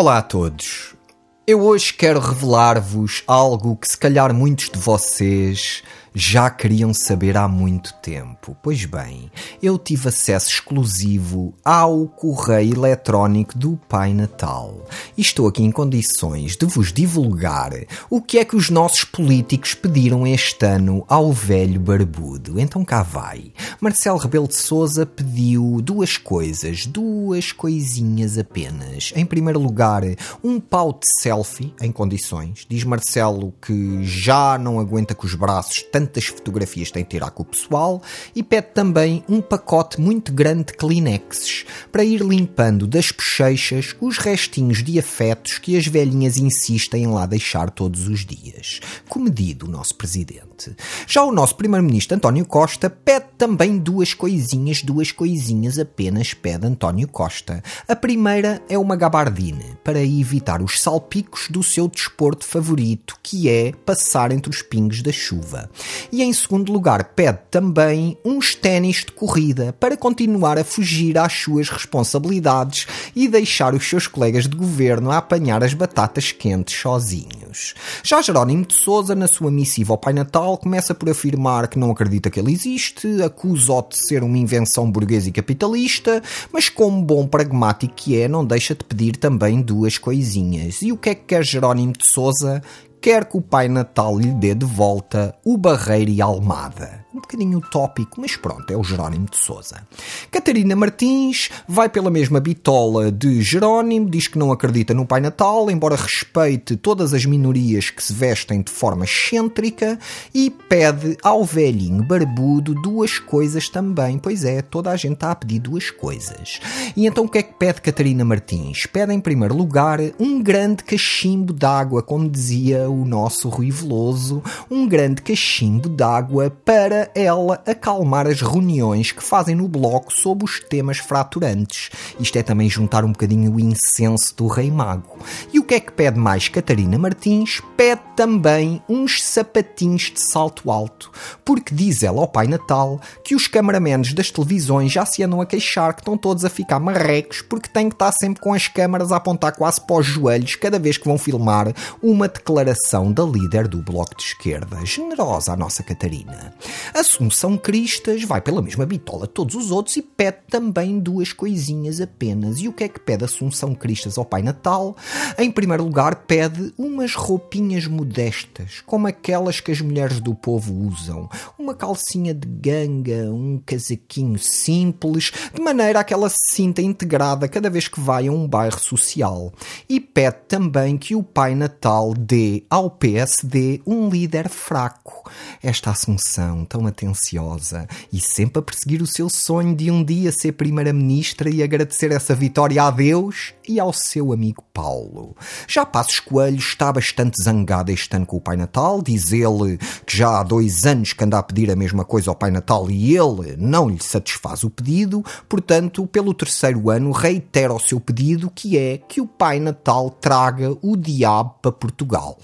Olá a todos. Eu hoje quero revelar-vos algo que se calhar muitos de vocês já queriam saber há muito tempo. Pois bem, eu tive acesso exclusivo ao correio eletrónico do Pai Natal e estou aqui em condições de vos divulgar o que é que os nossos políticos pediram este ano ao velho barbudo. Então cá vai. Marcelo Rebelo de Souza pediu duas coisas, duas coisinhas apenas. Em primeiro lugar, um pau de selfie em condições. Diz Marcelo que já não aguenta com os braços tantas fotografias tem de tirar com o pessoal e pede também um pacote muito grande de Kleenexes para ir limpando das bochechas os restinhos de afetos que as velhinhas insistem em lá deixar todos os dias. Comedido o nosso presidente. Já o nosso primeiro-ministro António Costa pede também duas coisinhas, duas coisinhas apenas pede António Costa. A primeira é uma gabardine para evitar os salpicos do seu desporto favorito, que é passar entre os pingos da chuva. E em segundo lugar, pede também uns ténis de corrida para continuar a fugir às suas responsabilidades e deixar os seus colegas de governo a apanhar as batatas quentes sozinhos. Já Jerónimo de Souza, na sua missiva ao Pai Natal, começa por afirmar que não acredita que ele existe, acusa-o de ser uma invenção burguesa e capitalista, mas como bom pragmático que é, não deixa de pedir também duas coisinhas. E o que é que quer Jerónimo de Souza? Quer que o Pai Natal lhe dê de volta o Barreiro e Almada um bocadinho utópico, mas pronto, é o Jerónimo de Souza. Catarina Martins vai pela mesma bitola de Jerónimo, diz que não acredita no Pai Natal, embora respeite todas as minorias que se vestem de forma excêntrica e pede ao velhinho barbudo duas coisas também. Pois é, toda a gente está a pedir duas coisas. E então o que é que pede Catarina Martins? Pede em primeiro lugar um grande cachimbo d'água, como dizia o nosso Rui Veloso, um grande cachimbo d'água para ela acalmar as reuniões que fazem no bloco sobre os temas fraturantes. Isto é também juntar um bocadinho o incenso do Rei Mago. E o que é que pede mais Catarina Martins? Pede também uns sapatinhos de salto alto, porque diz ela ao Pai Natal que os cameramentos das televisões já se andam a queixar que estão todos a ficar marrecos porque têm que estar sempre com as câmaras a apontar quase para os joelhos cada vez que vão filmar uma declaração da líder do Bloco de Esquerda. Generosa a nossa Catarina. Assunção Cristas vai pela mesma bitola todos os outros e pede também duas coisinhas apenas. E o que é que pede Assunção Cristas ao Pai Natal? Em primeiro lugar, pede umas roupinhas modestas, como aquelas que as mulheres do povo usam. Uma calcinha de ganga, um casaquinho simples, de maneira a que ela se sinta integrada cada vez que vai a um bairro social. E pede também que o Pai Natal dê ao PSD um líder fraco. Esta Assunção tão atenciosa e sempre a perseguir o seu sonho de um dia ser Primeira-Ministra e agradecer essa vitória a Deus e ao seu amigo Paulo. Já Passos Coelho está bastante zangado este ano com o Pai Natal, diz ele que já há dois anos que anda a pedir a mesma coisa ao Pai Natal e ele não lhe satisfaz o pedido, portanto, pelo terceiro ano reitera o seu pedido que é que o Pai Natal traga o diabo para Portugal.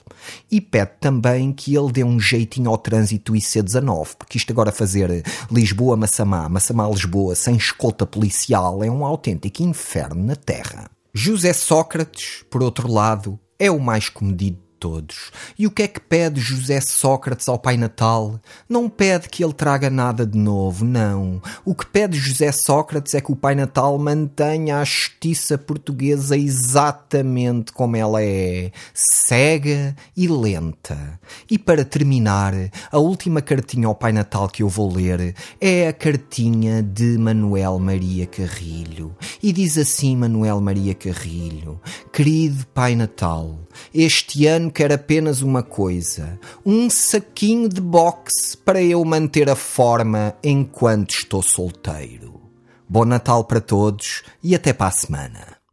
E pede também que ele dê um jeitinho ao trânsito IC19, porque isto agora fazer Lisboa-Massamá, Massamá-Lisboa sem escolta policial é um autêntico inferno na Terra. José Sócrates, por outro lado, é o mais comedido todos. E o que é que pede José Sócrates ao Pai Natal? Não pede que ele traga nada de novo, não. O que pede José Sócrates é que o Pai Natal mantenha a justiça portuguesa exatamente como ela é, cega e lenta. E para terminar, a última cartinha ao Pai Natal que eu vou ler é a cartinha de Manuel Maria Carrilho. E diz assim Manuel Maria Carrilho: Querido Pai Natal, este ano quer apenas uma coisa: um saquinho de boxe para eu manter a forma enquanto estou solteiro. Bom Natal para todos e até para a semana.